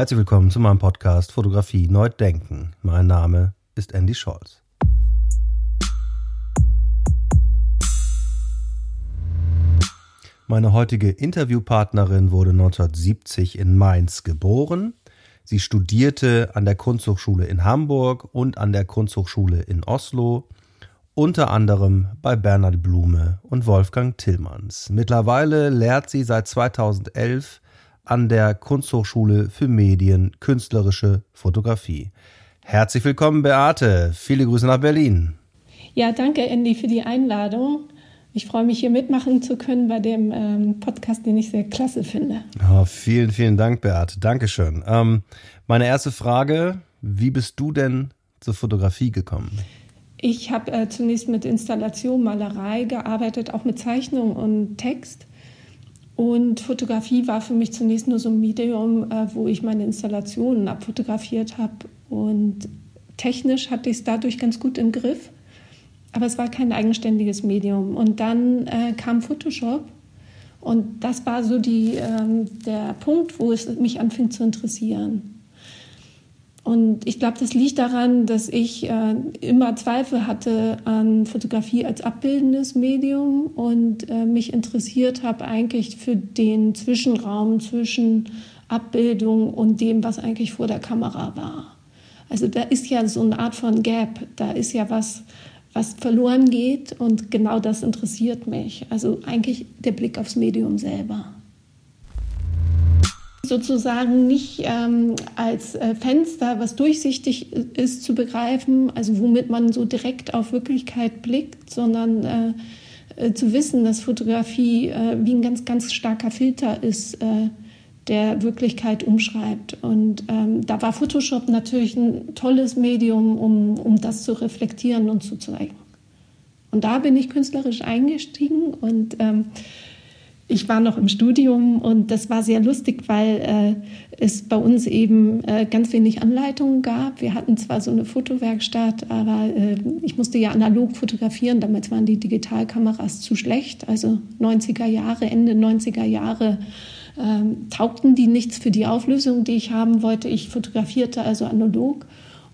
Herzlich willkommen zu meinem Podcast Fotografie Neu Denken. Mein Name ist Andy Scholz. Meine heutige Interviewpartnerin wurde 1970 in Mainz geboren. Sie studierte an der Kunsthochschule in Hamburg und an der Kunsthochschule in Oslo, unter anderem bei Bernhard Blume und Wolfgang Tillmanns. Mittlerweile lehrt sie seit 2011 an der Kunsthochschule für Medien künstlerische Fotografie. Herzlich willkommen, Beate. Viele Grüße nach Berlin. Ja, danke, Andy, für die Einladung. Ich freue mich, hier mitmachen zu können bei dem ähm, Podcast, den ich sehr klasse finde. Oh, vielen, vielen Dank, Beate. Dankeschön. Ähm, meine erste Frage, wie bist du denn zur Fotografie gekommen? Ich habe äh, zunächst mit Installation, Malerei gearbeitet, auch mit Zeichnung und Text. Und Fotografie war für mich zunächst nur so ein Medium, äh, wo ich meine Installationen abfotografiert habe. Und technisch hatte ich es dadurch ganz gut im Griff. Aber es war kein eigenständiges Medium. Und dann äh, kam Photoshop. Und das war so die, ähm, der Punkt, wo es mich anfing zu interessieren. Und ich glaube, das liegt daran, dass ich äh, immer Zweifel hatte an Fotografie als abbildendes Medium und äh, mich interessiert habe eigentlich für den Zwischenraum zwischen Abbildung und dem, was eigentlich vor der Kamera war. Also da ist ja so eine Art von Gap, da ist ja was, was verloren geht und genau das interessiert mich. Also eigentlich der Blick aufs Medium selber sozusagen nicht ähm, als äh, Fenster, was durchsichtig ist, zu begreifen, also womit man so direkt auf Wirklichkeit blickt, sondern äh, äh, zu wissen, dass Fotografie äh, wie ein ganz, ganz starker Filter ist, äh, der Wirklichkeit umschreibt. Und ähm, da war Photoshop natürlich ein tolles Medium, um, um das zu reflektieren und zu zeigen. Und da bin ich künstlerisch eingestiegen und ähm, ich war noch im Studium und das war sehr lustig, weil äh, es bei uns eben äh, ganz wenig Anleitungen gab. Wir hatten zwar so eine Fotowerkstatt, aber äh, ich musste ja analog fotografieren. Damals waren die Digitalkameras zu schlecht. Also 90er Jahre, Ende 90er Jahre ähm, taugten die nichts für die Auflösung, die ich haben wollte. Ich fotografierte also analog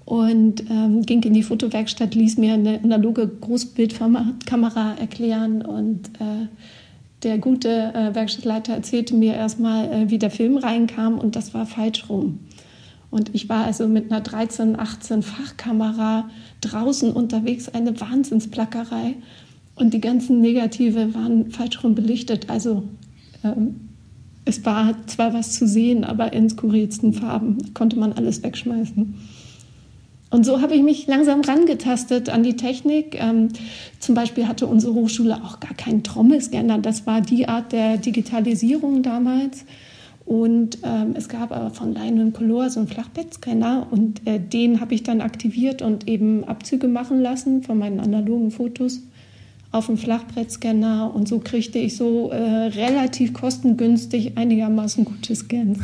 und ähm, ging in die Fotowerkstatt, ließ mir eine analoge Großbildkamera erklären und äh, der gute äh, Werkstattleiter erzählte mir erstmal, äh, wie der Film reinkam und das war falsch rum. Und ich war also mit einer 13, 18 Fachkamera draußen unterwegs, eine Wahnsinnsplackerei. Und die ganzen Negative waren falsch rum belichtet. Also ähm, es war zwar was zu sehen, aber in skurrilsten Farben konnte man alles wegschmeißen. Und so habe ich mich langsam rangetastet an die Technik. Ähm, zum Beispiel hatte unsere Hochschule auch gar keinen Trommelscanner. Das war die Art der Digitalisierung damals. Und ähm, es gab aber von Line Color so einen Flachbettscanner und äh, den habe ich dann aktiviert und eben Abzüge machen lassen von meinen analogen Fotos auf dem Flachbrettscanner und so kriegte ich so äh, relativ kostengünstig einigermaßen gute Scans.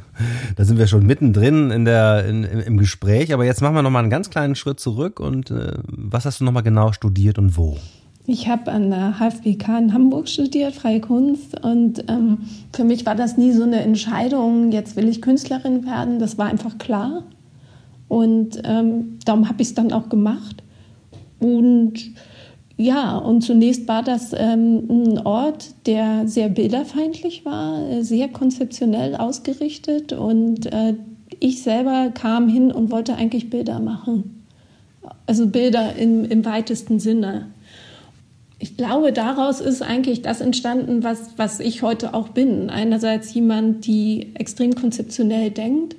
da sind wir schon mittendrin in der, in, im Gespräch, aber jetzt machen wir nochmal einen ganz kleinen Schritt zurück und äh, was hast du nochmal genau studiert und wo? Ich habe an der HFBK in Hamburg studiert, Freie Kunst. Und ähm, für mich war das nie so eine Entscheidung, jetzt will ich Künstlerin werden. Das war einfach klar. Und ähm, darum habe ich es dann auch gemacht. Und ja, und zunächst war das ähm, ein Ort, der sehr bilderfeindlich war, äh, sehr konzeptionell ausgerichtet und äh, ich selber kam hin und wollte eigentlich Bilder machen. Also Bilder im, im weitesten Sinne. Ich glaube, daraus ist eigentlich das entstanden, was, was ich heute auch bin. Einerseits jemand, die extrem konzeptionell denkt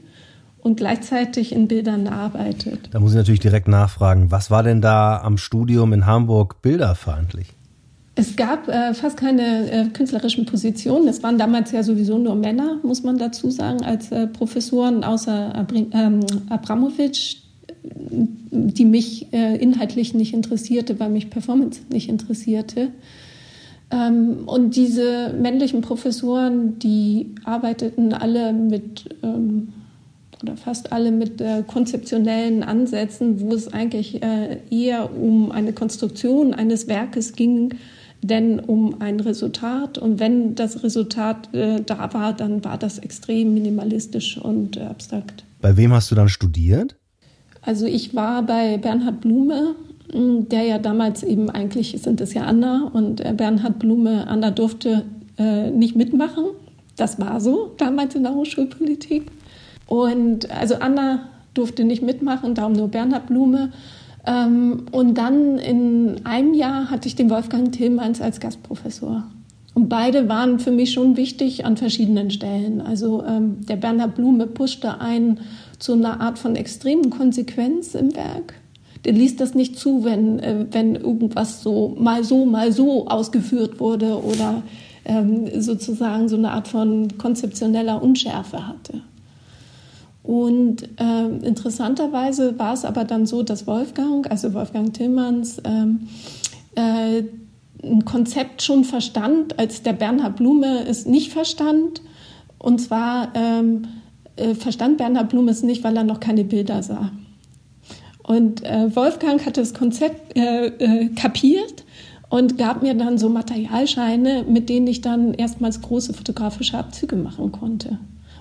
und gleichzeitig in Bildern arbeitet. Da muss ich natürlich direkt nachfragen, was war denn da am Studium in Hamburg bilderfeindlich? Es gab äh, fast keine äh, künstlerischen Positionen. Es waren damals ja sowieso nur Männer, muss man dazu sagen, als äh, Professoren, außer Abri ähm, Abramowitsch, die mich äh, inhaltlich nicht interessierte, weil mich Performance nicht interessierte. Ähm, und diese männlichen Professoren, die arbeiteten alle mit ähm, oder fast alle mit äh, konzeptionellen Ansätzen, wo es eigentlich äh, eher um eine Konstruktion eines Werkes ging, denn um ein Resultat. Und wenn das Resultat äh, da war, dann war das extrem minimalistisch und äh, abstrakt. Bei wem hast du dann studiert? Also ich war bei Bernhard Blume, hm, der ja damals eben eigentlich sind es ja Anna und äh, Bernhard Blume, Anna durfte äh, nicht mitmachen. Das war so damals in der Hochschulpolitik. Und also Anna durfte nicht mitmachen, darum nur Bernhard Blume. Ähm, und dann in einem Jahr hatte ich den Wolfgang Tillmanns als Gastprofessor. Und beide waren für mich schon wichtig an verschiedenen Stellen. Also ähm, der Bernhard Blume pushte ein zu einer Art von extremen Konsequenz im Werk. Der ließ das nicht zu, wenn, äh, wenn irgendwas so mal so, mal so ausgeführt wurde oder ähm, sozusagen so eine Art von konzeptioneller Unschärfe hatte. Und äh, interessanterweise war es aber dann so, dass Wolfgang, also Wolfgang Tillmanns, ähm, äh, ein Konzept schon verstand, als der Bernhard Blume es nicht verstand. Und zwar ähm, äh, verstand Bernhard Blume es nicht, weil er noch keine Bilder sah. Und äh, Wolfgang hatte das Konzept äh, äh, kapiert und gab mir dann so Materialscheine, mit denen ich dann erstmals große fotografische Abzüge machen konnte.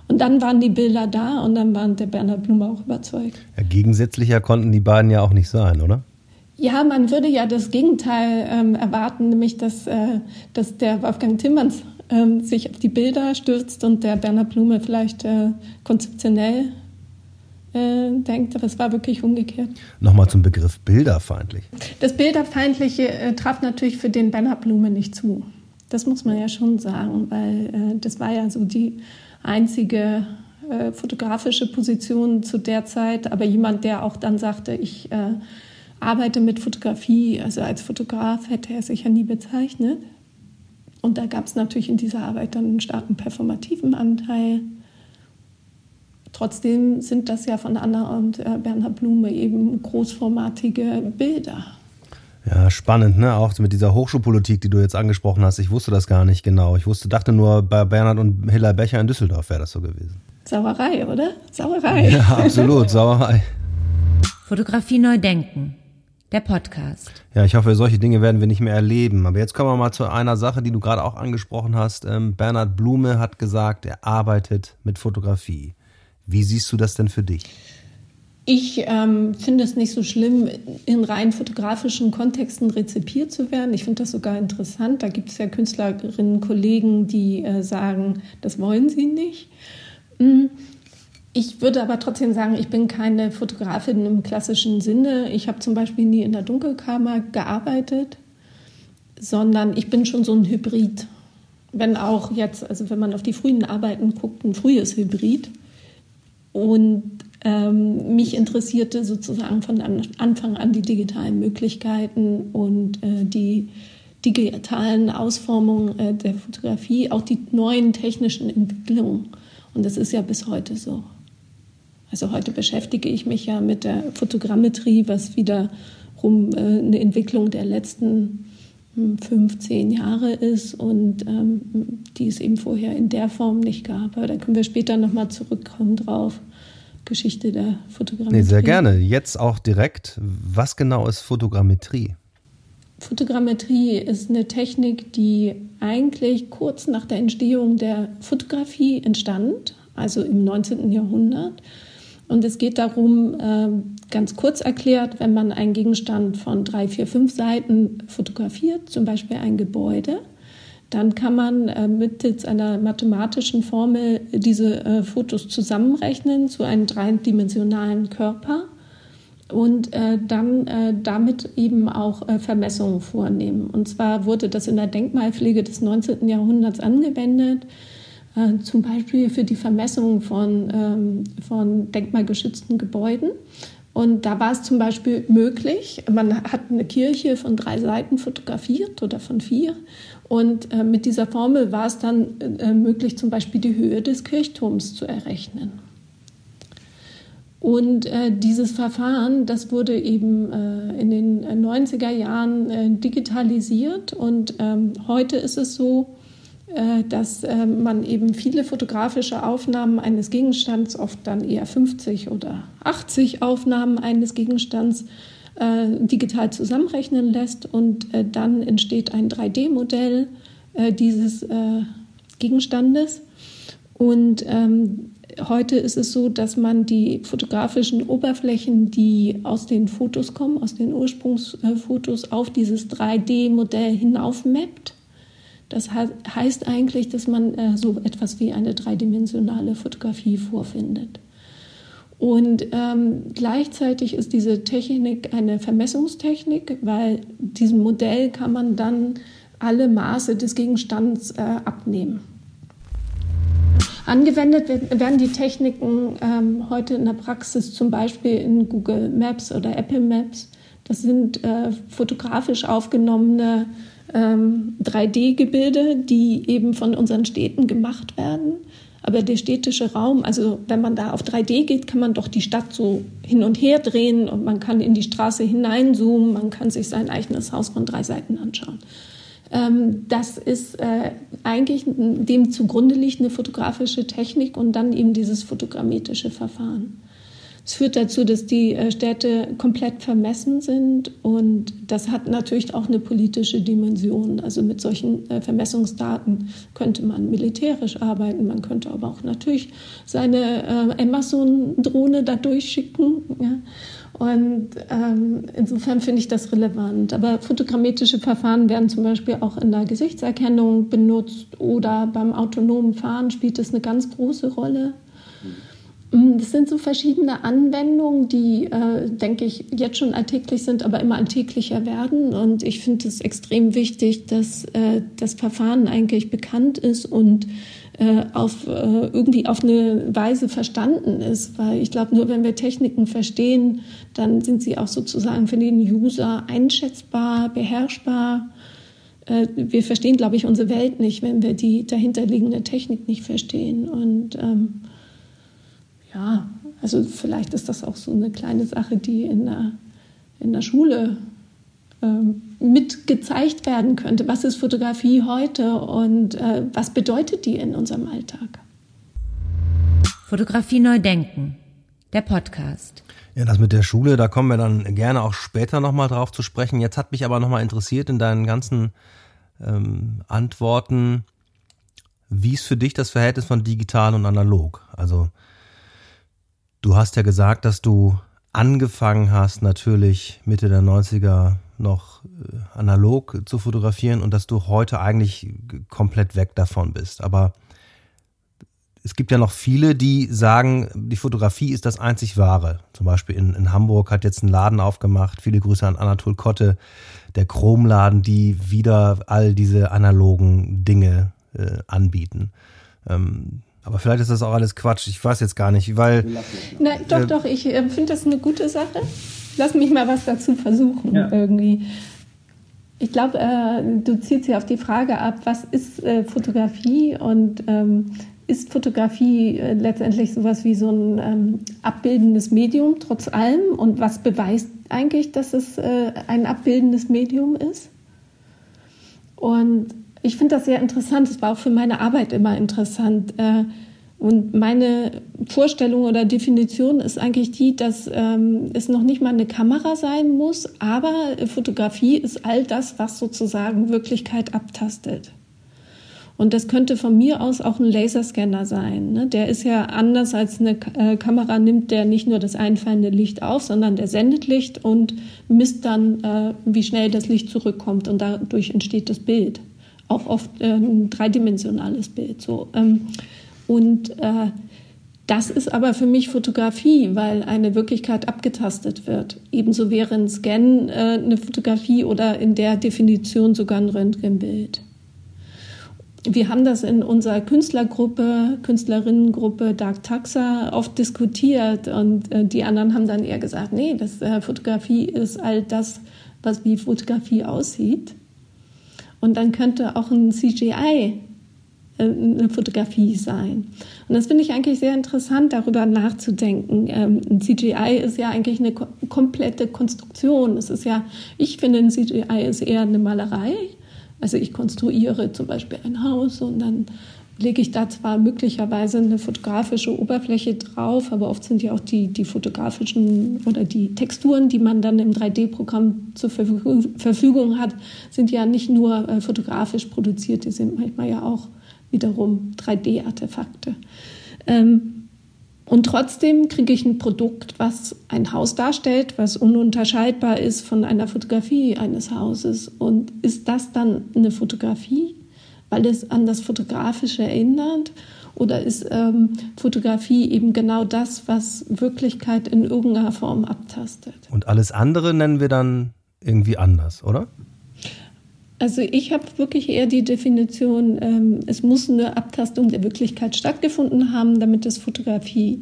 Und dann waren die Bilder da und dann war der Bernhard Blume auch überzeugt. Ja, gegensätzlicher konnten die beiden ja auch nicht sein, oder? Ja, man würde ja das Gegenteil ähm, erwarten, nämlich dass, äh, dass der Wolfgang Timmerns ähm, sich auf die Bilder stürzt und der Bernhard Blume vielleicht äh, konzeptionell äh, denkt, aber es war wirklich umgekehrt. Nochmal zum Begriff bilderfeindlich. Das Bilderfeindliche äh, traf natürlich für den Bernhard Blume nicht zu. Das muss man ja schon sagen, weil äh, das war ja so die einzige äh, fotografische Position zu der Zeit, aber jemand, der auch dann sagte, ich äh, arbeite mit Fotografie, also als Fotograf hätte er sich ja nie bezeichnet. Und da gab es natürlich in dieser Arbeit dann einen starken performativen Anteil. Trotzdem sind das ja von Anna und äh, Bernhard Blume eben großformatige Bilder. Ja, spannend, ne? Auch mit dieser Hochschulpolitik, die du jetzt angesprochen hast. Ich wusste das gar nicht genau. Ich wusste, dachte nur, bei Bernhard und Hilla Becher in Düsseldorf wäre das so gewesen. Sauerei, oder? Sauerei. Ja, absolut, Sauerei. Fotografie neu denken. Der Podcast. Ja, ich hoffe, solche Dinge werden wir nicht mehr erleben. Aber jetzt kommen wir mal zu einer Sache, die du gerade auch angesprochen hast. Ähm, Bernhard Blume hat gesagt, er arbeitet mit Fotografie. Wie siehst du das denn für dich? Ich ähm, finde es nicht so schlimm, in rein fotografischen Kontexten rezipiert zu werden. Ich finde das sogar interessant. Da gibt es ja Künstlerinnen, Kollegen, die äh, sagen, das wollen sie nicht. Hm. Ich würde aber trotzdem sagen, ich bin keine Fotografin im klassischen Sinne. Ich habe zum Beispiel nie in der Dunkelkammer gearbeitet, sondern ich bin schon so ein Hybrid. Wenn auch jetzt, also wenn man auf die frühen Arbeiten guckt, ein frühes Hybrid. Und ähm, mich interessierte sozusagen von Anfang an die digitalen Möglichkeiten und äh, die digitalen Ausformungen äh, der Fotografie, auch die neuen technischen Entwicklungen. Und das ist ja bis heute so. Also heute beschäftige ich mich ja mit der Fotogrammetrie, was wiederum äh, eine Entwicklung der letzten 15 hm, Jahre ist und ähm, die es eben vorher in der Form nicht gab. Aber da können wir später nochmal zurückkommen drauf. Geschichte der Fotogrammetrie. Nee, sehr gerne. Jetzt auch direkt. Was genau ist Fotogrammetrie? Fotogrammetrie ist eine Technik, die eigentlich kurz nach der Entstehung der Fotografie entstand, also im 19. Jahrhundert. Und es geht darum, ähm, ganz kurz erklärt, wenn man einen Gegenstand von drei, vier, fünf Seiten fotografiert, zum Beispiel ein Gebäude, dann kann man äh, mittels einer mathematischen Formel diese äh, Fotos zusammenrechnen zu einem dreidimensionalen Körper und äh, dann damit eben auch Vermessungen vornehmen. Und zwar wurde das in der Denkmalpflege des 19. Jahrhunderts angewendet, zum Beispiel für die Vermessung von, ähm, von denkmalgeschützten Gebäuden. Und da war es zum Beispiel möglich, man hat eine Kirche von drei Seiten fotografiert oder von vier. Und äh, mit dieser Formel war es dann äh, möglich, zum Beispiel die Höhe des Kirchturms zu errechnen. Und äh, dieses Verfahren, das wurde eben äh, in den 90er Jahren äh, digitalisiert. Und ähm, heute ist es so, äh, dass äh, man eben viele fotografische Aufnahmen eines Gegenstands, oft dann eher 50 oder 80 Aufnahmen eines Gegenstands, äh, digital zusammenrechnen lässt und äh, dann entsteht ein 3D-Modell äh, dieses äh, Gegenstandes. Und ähm, heute ist es so, dass man die fotografischen Oberflächen, die aus den Fotos kommen, aus den Ursprungsfotos, auf dieses 3D-Modell hinauf mappt. Das heißt eigentlich, dass man äh, so etwas wie eine dreidimensionale Fotografie vorfindet. Und ähm, gleichzeitig ist diese Technik eine Vermessungstechnik, weil diesem Modell kann man dann alle Maße des Gegenstands äh, abnehmen. Angewendet werden die Techniken ähm, heute in der Praxis zum Beispiel in Google Maps oder Apple Maps. Das sind äh, fotografisch aufgenommene ähm, 3D-Gebilde, die eben von unseren Städten gemacht werden. Aber der städtische Raum, also wenn man da auf 3D geht, kann man doch die Stadt so hin und her drehen und man kann in die Straße hineinzoomen, man kann sich sein eigenes Haus von drei Seiten anschauen. Ähm, das ist äh, eigentlich dem zugrunde liegt eine fotografische Technik und dann eben dieses fotogrammetische Verfahren. Es führt dazu, dass die äh, Städte komplett vermessen sind und das hat natürlich auch eine politische Dimension. Also mit solchen äh, Vermessungsdaten könnte man militärisch arbeiten, man könnte aber auch natürlich seine Amazon-Drohne da durchschicken. Ja. Und ähm, insofern finde ich das relevant. Aber fotogrammetische Verfahren werden zum Beispiel auch in der Gesichtserkennung benutzt oder beim autonomen Fahren spielt es eine ganz große Rolle. Mm, das sind so verschiedene Anwendungen, die, äh, denke ich, jetzt schon alltäglich sind, aber immer alltäglicher werden. Und ich finde es extrem wichtig, dass äh, das Verfahren eigentlich bekannt ist und äh, auf, äh, irgendwie auf eine Weise verstanden ist. Weil ich glaube, nur wenn wir Techniken verstehen, dann sind sie auch sozusagen für den User einschätzbar, beherrschbar. Äh, wir verstehen, glaube ich, unsere Welt nicht, wenn wir die dahinterliegende Technik nicht verstehen. Und ähm, ja, also vielleicht ist das auch so eine kleine Sache, die in der, in der Schule ähm, mit gezeigt werden könnte. Was ist Fotografie heute und äh, was bedeutet die in unserem Alltag? Fotografie neu denken, der Podcast. Ja, das mit der Schule, da kommen wir dann gerne auch später nochmal drauf zu sprechen. Jetzt hat mich aber nochmal interessiert in deinen ganzen ähm, Antworten, wie ist für dich das Verhältnis von digital und analog? Also du hast ja gesagt, dass du angefangen hast, natürlich Mitte der 90er noch äh, analog zu fotografieren und dass du heute eigentlich komplett weg davon bist. Aber es gibt ja noch viele, die sagen, die Fotografie ist das einzig Wahre. Zum Beispiel in, in Hamburg hat jetzt ein Laden aufgemacht. Viele Grüße an Anatol Kotte, der Chromladen, die wieder all diese analogen Dinge äh, anbieten. Ähm, aber vielleicht ist das auch alles Quatsch. Ich weiß jetzt gar nicht, weil. Nein, doch, äh, doch. Ich äh, finde das eine gute Sache lass mich mal was dazu versuchen ja. irgendwie. Ich glaube, äh, du zielst ja auf die Frage ab, was ist äh, Fotografie und ähm, ist Fotografie äh, letztendlich sowas wie so ein ähm, abbildendes Medium trotz allem und was beweist eigentlich, dass es äh, ein abbildendes Medium ist? Und ich finde das sehr interessant. Es war auch für meine Arbeit immer interessant äh, und meine Vorstellung oder Definition ist eigentlich die, dass ähm, es noch nicht mal eine Kamera sein muss, aber Fotografie ist all das, was sozusagen Wirklichkeit abtastet. Und das könnte von mir aus auch ein Laserscanner sein. Ne? Der ist ja anders als eine äh, Kamera, nimmt der nicht nur das einfallende Licht auf, sondern der sendet Licht und misst dann, äh, wie schnell das Licht zurückkommt. Und dadurch entsteht das Bild. Auch oft äh, ein dreidimensionales Bild. So. Ähm, und äh, das ist aber für mich Fotografie, weil eine Wirklichkeit abgetastet wird. Ebenso wäre ein Scan äh, eine Fotografie oder in der Definition sogar ein Röntgenbild. Wir haben das in unserer Künstlergruppe, Künstlerinnengruppe Dark Taxa oft diskutiert und äh, die anderen haben dann eher gesagt, nee, das Fotografie ist all das, was wie Fotografie aussieht. Und dann könnte auch ein CGI äh, eine Fotografie sein. Und das finde ich eigentlich sehr interessant, darüber nachzudenken. Ähm, ein CGI ist ja eigentlich eine komplette Konstruktion. Es ist ja, ich finde, ein CGI ist eher eine Malerei. Also ich konstruiere zum Beispiel ein Haus und dann lege ich da zwar möglicherweise eine fotografische Oberfläche drauf, aber oft sind ja auch die, die fotografischen oder die Texturen, die man dann im 3D-Programm zur Verfügung hat, sind ja nicht nur äh, fotografisch produziert, die sind manchmal ja auch wiederum 3D-Artefakte. Ähm, und trotzdem kriege ich ein Produkt, was ein Haus darstellt, was ununterscheidbar ist von einer Fotografie eines Hauses. Und ist das dann eine Fotografie, weil es an das Fotografische erinnert? Oder ist ähm, Fotografie eben genau das, was Wirklichkeit in irgendeiner Form abtastet? Und alles andere nennen wir dann irgendwie anders, oder? Also ich habe wirklich eher die Definition, ähm, es muss eine Abtastung der Wirklichkeit stattgefunden haben, damit es Fotografie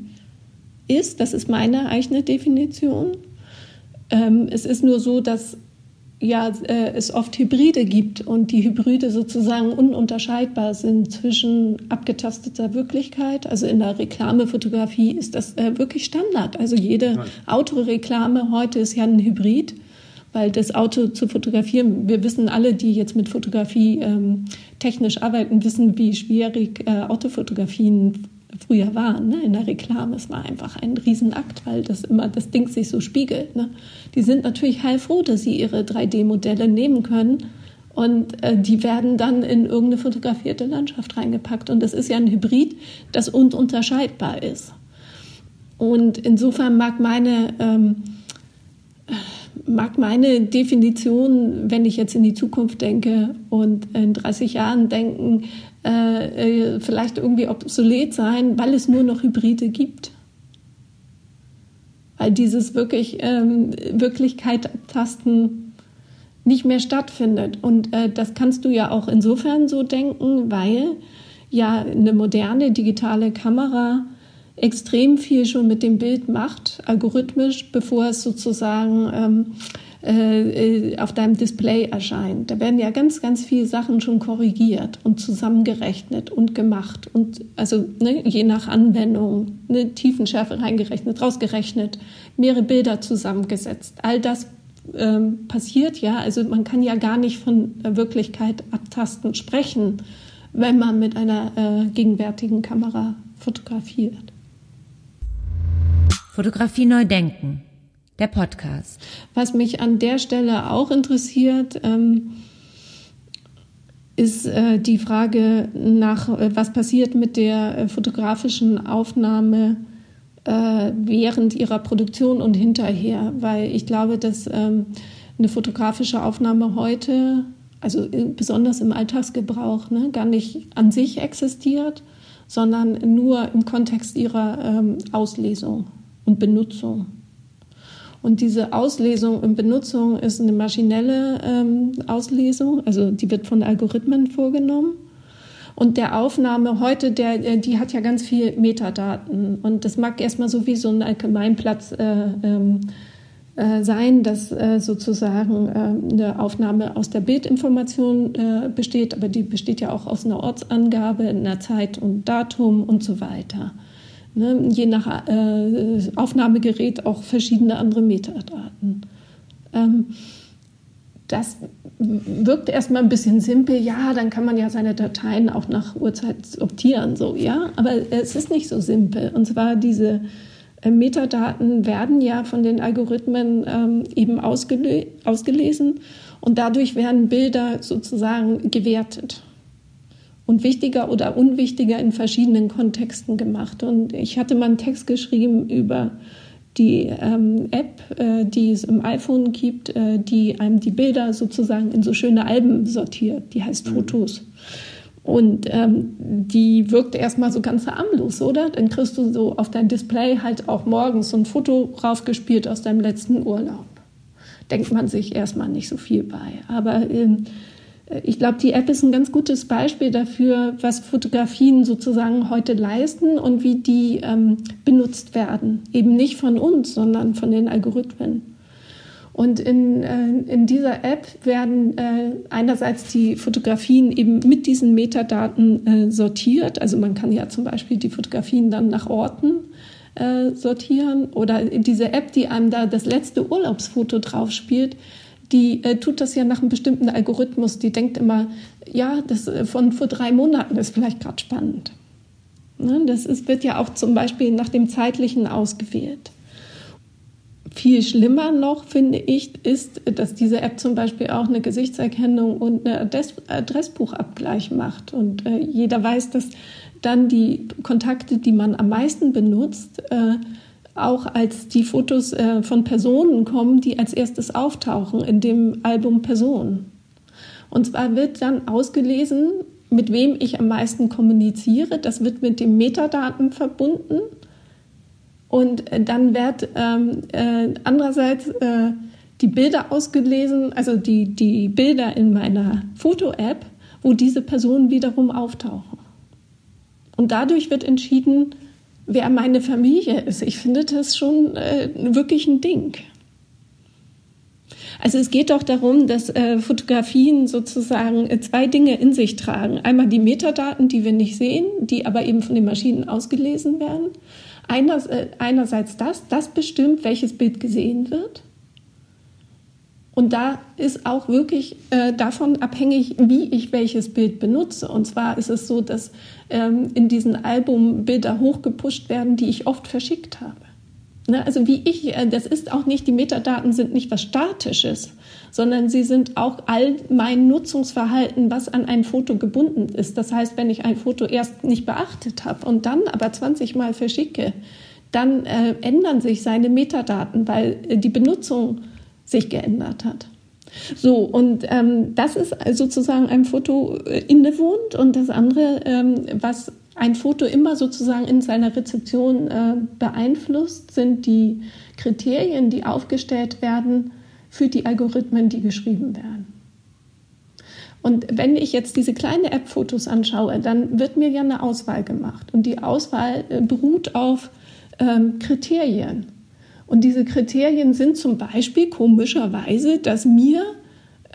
ist. Das ist meine eigene Definition. Ähm, es ist nur so, dass ja, äh, es oft Hybride gibt und die Hybride sozusagen ununterscheidbar sind zwischen abgetasteter Wirklichkeit. Also in der Reklamefotografie ist das äh, wirklich Standard. Also jede Autoreklame heute ist ja ein Hybrid weil das Auto zu fotografieren, wir wissen alle, die jetzt mit Fotografie ähm, technisch arbeiten, wissen, wie schwierig äh, Autofotografien früher waren ne? in der Reklame. Es war einfach ein Riesenakt, weil das immer das Ding sich so spiegelt. Ne? Die sind natürlich heilfroh, dass sie ihre 3D-Modelle nehmen können und äh, die werden dann in irgendeine fotografierte Landschaft reingepackt. Und das ist ja ein Hybrid, das ununterscheidbar ist. Und insofern mag meine ähm, mag meine Definition, wenn ich jetzt in die Zukunft denke und in 30 Jahren denken, äh, vielleicht irgendwie obsolet sein, weil es nur noch Hybride gibt. Weil dieses wirklich ähm, Wirklichkeit abtasten nicht mehr stattfindet. Und äh, das kannst du ja auch insofern so denken, weil ja eine moderne digitale Kamera extrem viel schon mit dem Bild macht, algorithmisch, bevor es sozusagen ähm, äh, auf deinem Display erscheint. Da werden ja ganz, ganz viele Sachen schon korrigiert und zusammengerechnet und gemacht und also ne, je nach Anwendung eine Tiefenschärfe reingerechnet, rausgerechnet, mehrere Bilder zusammengesetzt. All das ähm, passiert ja. Also man kann ja gar nicht von Wirklichkeit abtasten sprechen, wenn man mit einer äh, gegenwärtigen Kamera fotografiert. Fotografie neu denken, der Podcast. Was mich an der Stelle auch interessiert, ähm, ist äh, die Frage nach, äh, was passiert mit der äh, fotografischen Aufnahme äh, während ihrer Produktion und hinterher. Weil ich glaube, dass ähm, eine fotografische Aufnahme heute, also besonders im Alltagsgebrauch, ne, gar nicht an sich existiert, sondern nur im Kontext ihrer ähm, Auslesung und Benutzung. Und diese Auslesung und Benutzung ist eine maschinelle ähm, Auslesung, also die wird von Algorithmen vorgenommen. Und der Aufnahme heute, der, äh, die hat ja ganz viel Metadaten. Und das mag erstmal so wie so ein Allgemeinplatz äh, ähm, äh, sein, dass äh, sozusagen äh, eine Aufnahme aus der Bildinformation äh, besteht, aber die besteht ja auch aus einer Ortsangabe, einer Zeit und Datum und so weiter. Ne, je nach äh, Aufnahmegerät auch verschiedene andere Metadaten. Ähm, das wirkt erstmal ein bisschen simpel. Ja, dann kann man ja seine Dateien auch nach Uhrzeit sortieren, so, ja. Aber es ist nicht so simpel. Und zwar diese äh, Metadaten werden ja von den Algorithmen ähm, eben ausgele ausgelesen und dadurch werden Bilder sozusagen gewertet und wichtiger oder unwichtiger in verschiedenen Kontexten gemacht. Und ich hatte mal einen Text geschrieben über die ähm, App, äh, die es im iPhone gibt, äh, die einem die Bilder sozusagen in so schöne Alben sortiert. Die heißt mhm. Fotos. Und ähm, die wirkt erstmal so ganz harmlos, oder? Dann kriegst du so auf dein Display halt auch morgens so ein Foto raufgespielt aus deinem letzten Urlaub. Denkt man sich erstmal nicht so viel bei. Aber ähm, ich glaube, die App ist ein ganz gutes Beispiel dafür, was Fotografien sozusagen heute leisten und wie die ähm, benutzt werden. Eben nicht von uns, sondern von den Algorithmen. Und in, äh, in dieser App werden äh, einerseits die Fotografien eben mit diesen Metadaten äh, sortiert. Also man kann ja zum Beispiel die Fotografien dann nach Orten äh, sortieren. Oder diese App, die einem da das letzte Urlaubsfoto drauf spielt, die äh, tut das ja nach einem bestimmten Algorithmus. Die denkt immer, ja, das äh, von vor drei Monaten ist vielleicht gerade spannend. Ne? Das ist, wird ja auch zum Beispiel nach dem zeitlichen ausgewählt. Viel schlimmer noch, finde ich, ist, dass diese App zum Beispiel auch eine Gesichtserkennung und einen Adress Adressbuchabgleich macht. Und äh, jeder weiß, dass dann die Kontakte, die man am meisten benutzt, äh, auch als die Fotos äh, von Personen kommen, die als erstes auftauchen in dem Album Personen. Und zwar wird dann ausgelesen, mit wem ich am meisten kommuniziere. Das wird mit den Metadaten verbunden. Und äh, dann wird ähm, äh, andererseits äh, die Bilder ausgelesen, also die, die Bilder in meiner Foto-App, wo diese Personen wiederum auftauchen. Und dadurch wird entschieden, wer meine Familie ist. Ich finde das schon äh, wirklich ein Ding. Also es geht doch darum, dass äh, Fotografien sozusagen äh, zwei Dinge in sich tragen. Einmal die Metadaten, die wir nicht sehen, die aber eben von den Maschinen ausgelesen werden. Einers, äh, einerseits das, das bestimmt, welches Bild gesehen wird. Und da ist auch wirklich äh, davon abhängig, wie ich welches Bild benutze. Und zwar ist es so, dass ähm, in diesen Album Bilder hochgepusht werden, die ich oft verschickt habe. Ne? Also wie ich, äh, das ist auch nicht, die Metadaten sind nicht was Statisches, sondern sie sind auch all mein Nutzungsverhalten, was an ein Foto gebunden ist. Das heißt, wenn ich ein Foto erst nicht beachtet habe und dann aber 20 Mal verschicke, dann äh, ändern sich seine Metadaten, weil äh, die Benutzung sich geändert hat. So, und ähm, das ist sozusagen einem Foto äh, innewohnt und das andere, ähm, was ein Foto immer sozusagen in seiner Rezeption äh, beeinflusst, sind die Kriterien, die aufgestellt werden für die Algorithmen, die geschrieben werden. Und wenn ich jetzt diese kleine App Fotos anschaue, dann wird mir ja eine Auswahl gemacht. Und die Auswahl äh, beruht auf ähm, Kriterien. Und diese Kriterien sind zum Beispiel komischerweise, dass mir,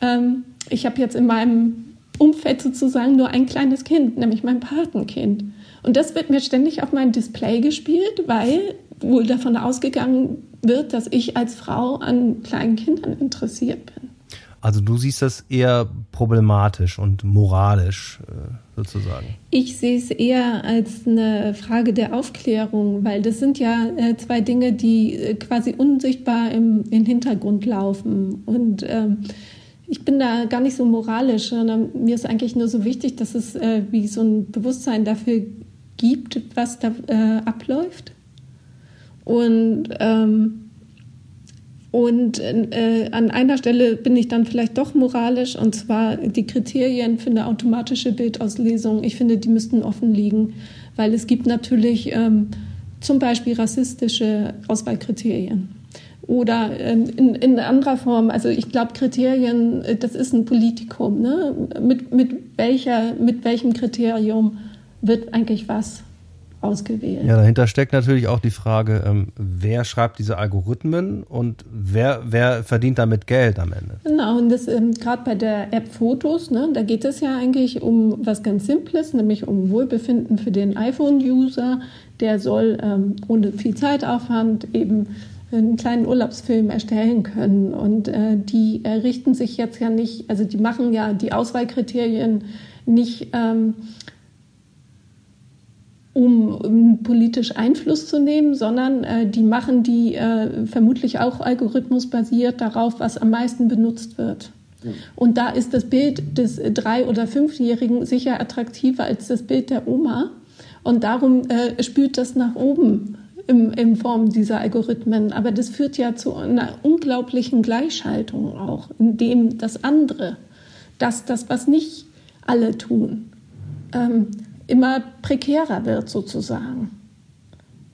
ähm, ich habe jetzt in meinem Umfeld sozusagen nur ein kleines Kind, nämlich mein Patenkind. Und das wird mir ständig auf mein Display gespielt, weil wohl davon ausgegangen wird, dass ich als Frau an kleinen Kindern interessiert bin. Also du siehst das eher problematisch und moralisch äh, sozusagen. Ich sehe es eher als eine Frage der Aufklärung, weil das sind ja äh, zwei Dinge, die äh, quasi unsichtbar im, im Hintergrund laufen. Und ähm, ich bin da gar nicht so moralisch, sondern mir ist eigentlich nur so wichtig, dass es äh, wie so ein Bewusstsein dafür gibt, was da äh, abläuft. Und, ähm, und äh, an einer Stelle bin ich dann vielleicht doch moralisch, und zwar die Kriterien für eine automatische Bildauslesung. Ich finde, die müssten offen liegen, weil es gibt natürlich ähm, zum Beispiel rassistische Auswahlkriterien oder ähm, in, in anderer Form. Also ich glaube, Kriterien, äh, das ist ein Politikum. Ne? Mit, mit, welcher, mit welchem Kriterium wird eigentlich was ausgewählt? Ja, dahinter steckt natürlich auch die Frage, ähm, wer schreibt diese Algorithmen und wer, wer verdient damit Geld am Ende? Genau, und das ähm, gerade bei der App Fotos, ne, da geht es ja eigentlich um was ganz Simples, nämlich um Wohlbefinden für den iPhone-User. Der soll ähm, ohne viel Zeitaufwand eben einen kleinen Urlaubsfilm erstellen können. Und äh, die äh, richten sich jetzt ja nicht, also die machen ja die Auswahlkriterien nicht, ähm, um, um, politisch Einfluss zu nehmen, sondern äh, die machen die äh, vermutlich auch algorithmusbasiert darauf, was am meisten benutzt wird. Und da ist das Bild des drei- oder fünfjährigen sicher attraktiver als das Bild der Oma. Und darum äh, spült das nach oben im, in Form dieser Algorithmen. Aber das führt ja zu einer unglaublichen Gleichschaltung auch, in dem das andere, das, das was nicht alle tun, ähm, immer prekärer wird sozusagen.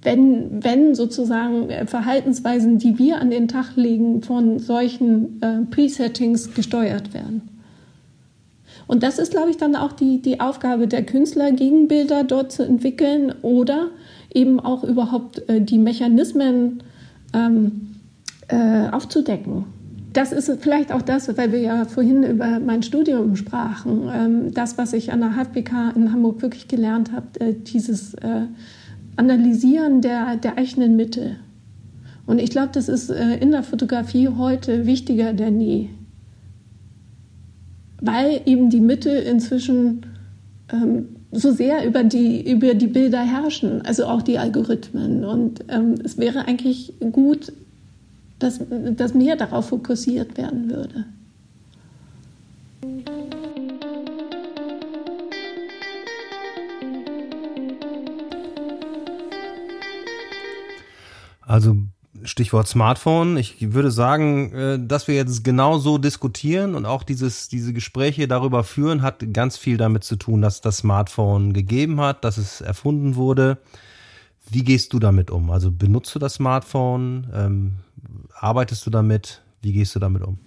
Wenn, wenn sozusagen Verhaltensweisen, die wir an den Tag legen, von solchen äh, Presettings gesteuert werden. Und das ist, glaube ich, dann auch die, die Aufgabe der Künstler, Gegenbilder dort zu entwickeln oder eben auch überhaupt äh, die Mechanismen ähm, äh, aufzudecken. Das ist vielleicht auch das, weil wir ja vorhin über mein Studium sprachen, ähm, das, was ich an der HFBK in Hamburg wirklich gelernt habe, äh, dieses äh, Analysieren der, der eigenen Mitte. Und ich glaube, das ist äh, in der Fotografie heute wichtiger denn je. weil eben die Mittel inzwischen ähm, so sehr über die, über die Bilder herrschen, also auch die Algorithmen. Und ähm, es wäre eigentlich gut, dass, dass mehr darauf fokussiert werden würde. Also Stichwort Smartphone. Ich würde sagen, äh, dass wir jetzt genau so diskutieren und auch dieses, diese Gespräche darüber führen, hat ganz viel damit zu tun, dass das Smartphone gegeben hat, dass es erfunden wurde. Wie gehst du damit um? Also benutzt du das Smartphone? Arbeitest du damit? Wie gehst du damit um?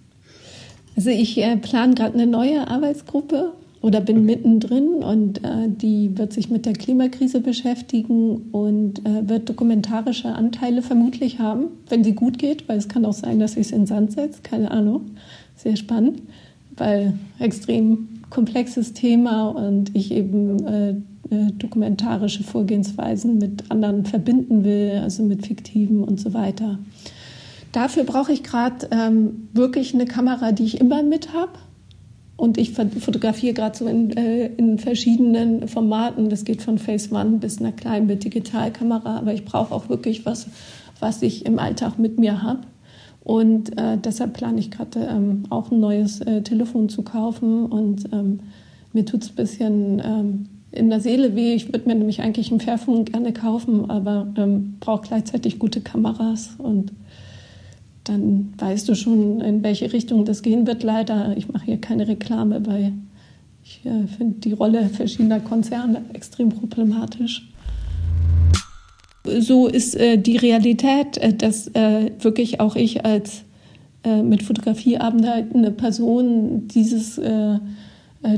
Also ich äh, plane gerade eine neue Arbeitsgruppe oder bin mittendrin und äh, die wird sich mit der Klimakrise beschäftigen und äh, wird dokumentarische Anteile vermutlich haben, wenn sie gut geht, weil es kann auch sein, dass ich es in Sand setze, keine Ahnung. Sehr spannend, weil extrem komplexes Thema und ich eben äh, äh dokumentarische Vorgehensweisen mit anderen verbinden will, also mit fiktiven und so weiter. Dafür brauche ich gerade ähm, wirklich eine Kamera, die ich immer mit habe und ich fotografiere gerade so in, äh, in, verschiedenen Formaten. Das geht von Phase One bis einer kleinen mit Digitalkamera. Aber ich brauche auch wirklich was, was ich im Alltag mit mir habe. Und äh, deshalb plane ich gerade ähm, auch ein neues äh, Telefon zu kaufen. Und ähm, mir tut es ein bisschen ähm, in der Seele weh. Ich würde mir nämlich eigentlich ein Fairphone gerne kaufen, aber ähm, brauche gleichzeitig gute Kameras. Und dann weißt du schon, in welche Richtung das gehen wird. Leider, ich mache hier keine Reklame, weil ich äh, finde die Rolle verschiedener Konzerne extrem problematisch. So ist äh, die Realität, äh, dass äh, wirklich auch ich als äh, mit Fotografie arbeitende Person dieses äh,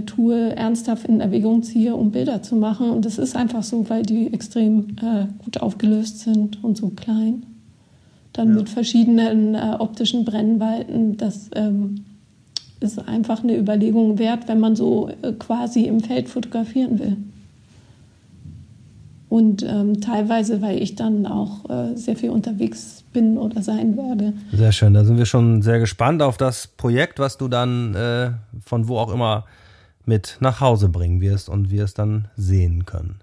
Tool ernsthaft in Erwägung ziehe, um Bilder zu machen. Und das ist einfach so, weil die extrem gut aufgelöst sind und so klein dann ja. mit verschiedenen äh, optischen Brennweiten. Das ähm, ist einfach eine Überlegung wert, wenn man so äh, quasi im Feld fotografieren will. Und ähm, teilweise, weil ich dann auch äh, sehr viel unterwegs bin oder sein werde. Sehr schön. Da sind wir schon sehr gespannt auf das Projekt, was du dann äh, von wo auch immer mit nach Hause bringen wirst und wir es dann sehen können.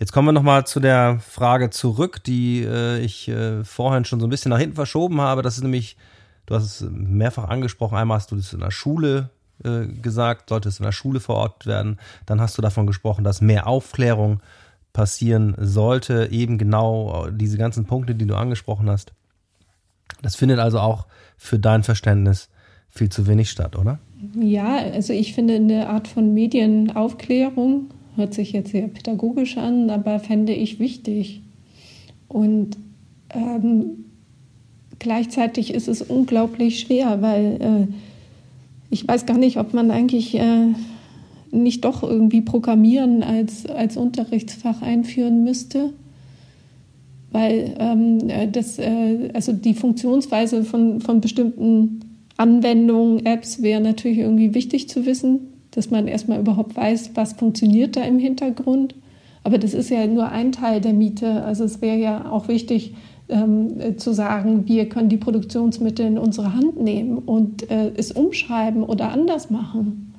Jetzt kommen wir nochmal zu der Frage zurück, die äh, ich äh, vorhin schon so ein bisschen nach hinten verschoben habe. Das ist nämlich, du hast es mehrfach angesprochen, einmal hast du das in der Schule äh, gesagt, sollte es in der Schule verortet werden. Dann hast du davon gesprochen, dass mehr Aufklärung passieren sollte, eben genau diese ganzen Punkte, die du angesprochen hast. Das findet also auch für dein Verständnis viel zu wenig statt, oder? Ja, also ich finde eine Art von Medienaufklärung hört sich jetzt sehr pädagogisch an, aber fände ich wichtig. Und ähm, gleichzeitig ist es unglaublich schwer, weil äh, ich weiß gar nicht, ob man eigentlich äh, nicht doch irgendwie Programmieren als, als Unterrichtsfach einführen müsste. Weil ähm, das, äh, also die Funktionsweise von, von bestimmten Anwendungen, Apps wäre natürlich irgendwie wichtig zu wissen dass man erstmal überhaupt weiß, was funktioniert da im Hintergrund. Aber das ist ja nur ein Teil der Miete. Also es wäre ja auch wichtig ähm, zu sagen, wir können die Produktionsmittel in unsere Hand nehmen und äh, es umschreiben oder anders machen.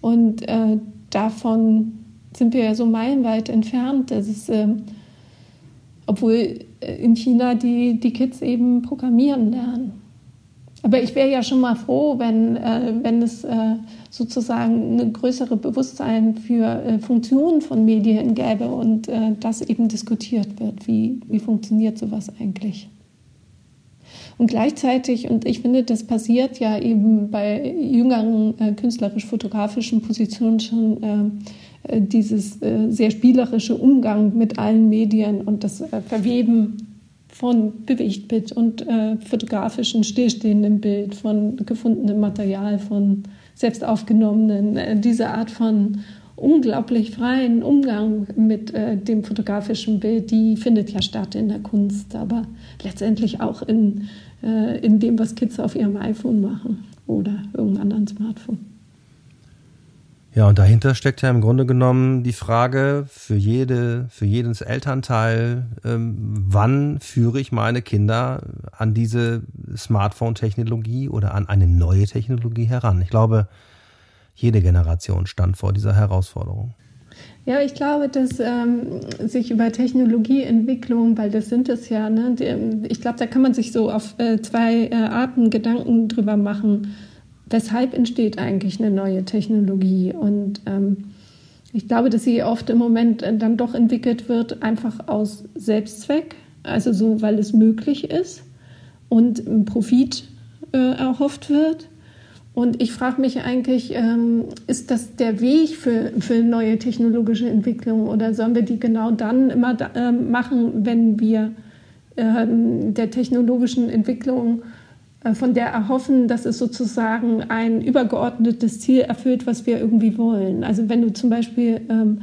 Und äh, davon sind wir ja so meilenweit entfernt. Das ist, äh, obwohl äh, in China die, die Kids eben programmieren lernen. Aber ich wäre ja schon mal froh, wenn, äh, wenn es äh, sozusagen ein größere Bewusstsein für äh, Funktionen von Medien gäbe und äh, das eben diskutiert wird. Wie, wie funktioniert sowas eigentlich? Und gleichzeitig, und ich finde, das passiert ja eben bei jüngeren äh, künstlerisch-fotografischen Positionen schon, äh, äh, dieses äh, sehr spielerische Umgang mit allen Medien und das Verweben von Bewegtbild und äh, fotografischen stillstehendem Bild, von gefundenem Material, von selbst aufgenommenen, äh, diese Art von unglaublich freien Umgang mit äh, dem fotografischen Bild, die findet ja statt in der Kunst, aber letztendlich auch in, äh, in dem, was Kids auf ihrem iPhone machen oder irgendeinem anderen Smartphone. Ja, und dahinter steckt ja im Grunde genommen die Frage für jede, für jedes Elternteil, ähm, wann führe ich meine Kinder an diese Smartphone-Technologie oder an eine neue Technologie heran? Ich glaube, Jede Generation stand vor dieser Herausforderung. Ja, ich glaube, dass ähm, sich über Technologieentwicklung, weil das sind es ja, ne, ich glaube, da kann man sich so auf äh, zwei äh, Arten Gedanken drüber machen. Weshalb entsteht eigentlich eine neue Technologie? Und ähm, ich glaube, dass sie oft im Moment äh, dann doch entwickelt wird, einfach aus Selbstzweck, also so, weil es möglich ist und Profit äh, erhofft wird. Und ich frage mich eigentlich, ähm, ist das der Weg für, für neue technologische Entwicklungen oder sollen wir die genau dann immer da, äh, machen, wenn wir äh, der technologischen Entwicklung von der erhoffen, dass es sozusagen ein übergeordnetes Ziel erfüllt, was wir irgendwie wollen? Also wenn du zum Beispiel ähm,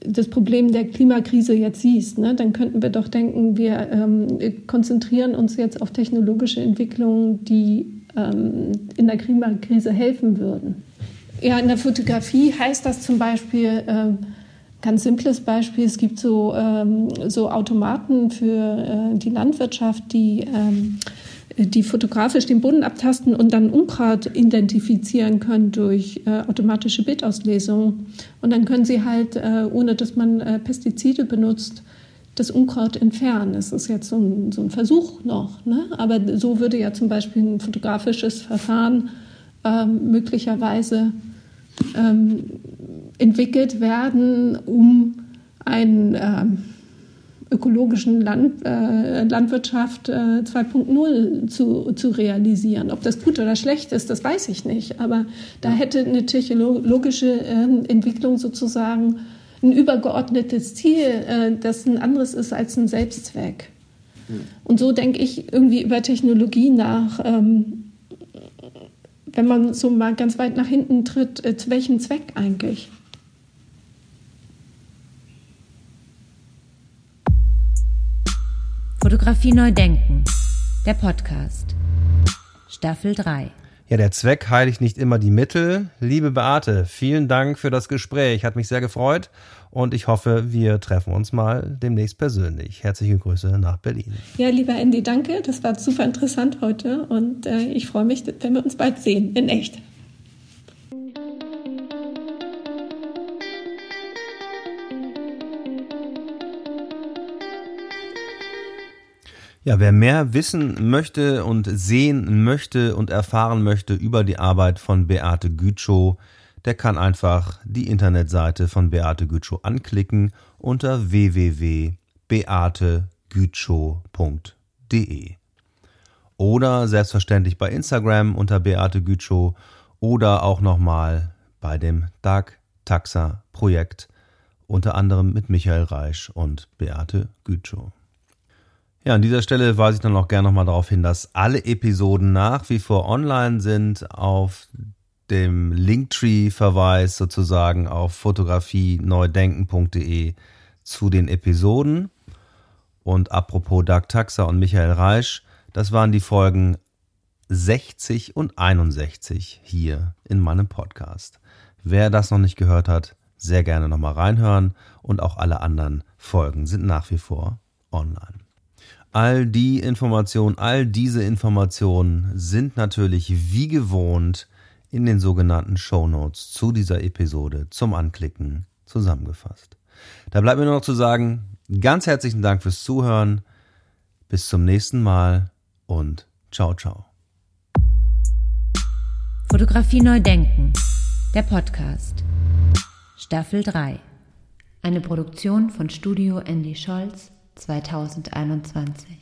das Problem der Klimakrise jetzt siehst, ne, dann könnten wir doch denken, wir ähm, konzentrieren uns jetzt auf technologische Entwicklungen, die ähm, in der Klimakrise helfen würden. Ja, in der Fotografie heißt das zum Beispiel, ähm, ganz simples Beispiel, es gibt so, ähm, so Automaten für äh, die Landwirtschaft, die, ähm, die fotografisch den Boden abtasten und dann Unkraut identifizieren können durch äh, automatische Bildauslesung. Und dann können sie halt, äh, ohne dass man äh, Pestizide benutzt, das Unkraut entfernen. Das ist jetzt so ein, so ein Versuch noch. Ne? Aber so würde ja zum Beispiel ein fotografisches Verfahren ähm, möglicherweise ähm, entwickelt werden, um einen ähm, ökologischen Land, äh, Landwirtschaft äh, 2.0 zu, zu realisieren. Ob das gut oder schlecht ist, das weiß ich nicht. Aber da hätte eine technologische äh, Entwicklung sozusagen ein übergeordnetes Ziel, äh, das ein anderes ist als ein Selbstzweck. Hm. Und so denke ich irgendwie über Technologie nach, ähm, wenn man so mal ganz weit nach hinten tritt, äh, zu welchem Zweck eigentlich? Fotografie neu denken. Der Podcast. Staffel 3. Ja, der Zweck heiligt nicht immer die Mittel. Liebe Beate, vielen Dank für das Gespräch. Hat mich sehr gefreut und ich hoffe, wir treffen uns mal demnächst persönlich. Herzliche Grüße nach Berlin. Ja, lieber Andy, danke. Das war super interessant heute und äh, ich freue mich, wenn wir uns bald sehen, in echt. Ja, wer mehr wissen möchte und sehen möchte und erfahren möchte über die Arbeit von Beate Gütschow, der kann einfach die Internetseite von Beate Gütschow anklicken unter www.beategütschow.de. Oder selbstverständlich bei Instagram unter Beate Gütschow oder auch nochmal bei dem Dark Taxa Projekt, unter anderem mit Michael Reisch und Beate Gütschow. Ja, an dieser Stelle weise ich dann auch gerne nochmal darauf hin, dass alle Episoden nach wie vor online sind auf dem Linktree-Verweis sozusagen auf fotografie-neudenken.de zu den Episoden. Und apropos Doug Taxa und Michael Reisch, das waren die Folgen 60 und 61 hier in meinem Podcast. Wer das noch nicht gehört hat, sehr gerne nochmal reinhören und auch alle anderen Folgen sind nach wie vor online. All die Informationen, all diese Informationen sind natürlich wie gewohnt in den sogenannten Show Notes zu dieser Episode zum Anklicken zusammengefasst. Da bleibt mir nur noch zu sagen, ganz herzlichen Dank fürs Zuhören. Bis zum nächsten Mal und ciao, ciao. Fotografie neu denken. Der Podcast. Staffel 3. Eine Produktion von Studio Andy Scholz 2021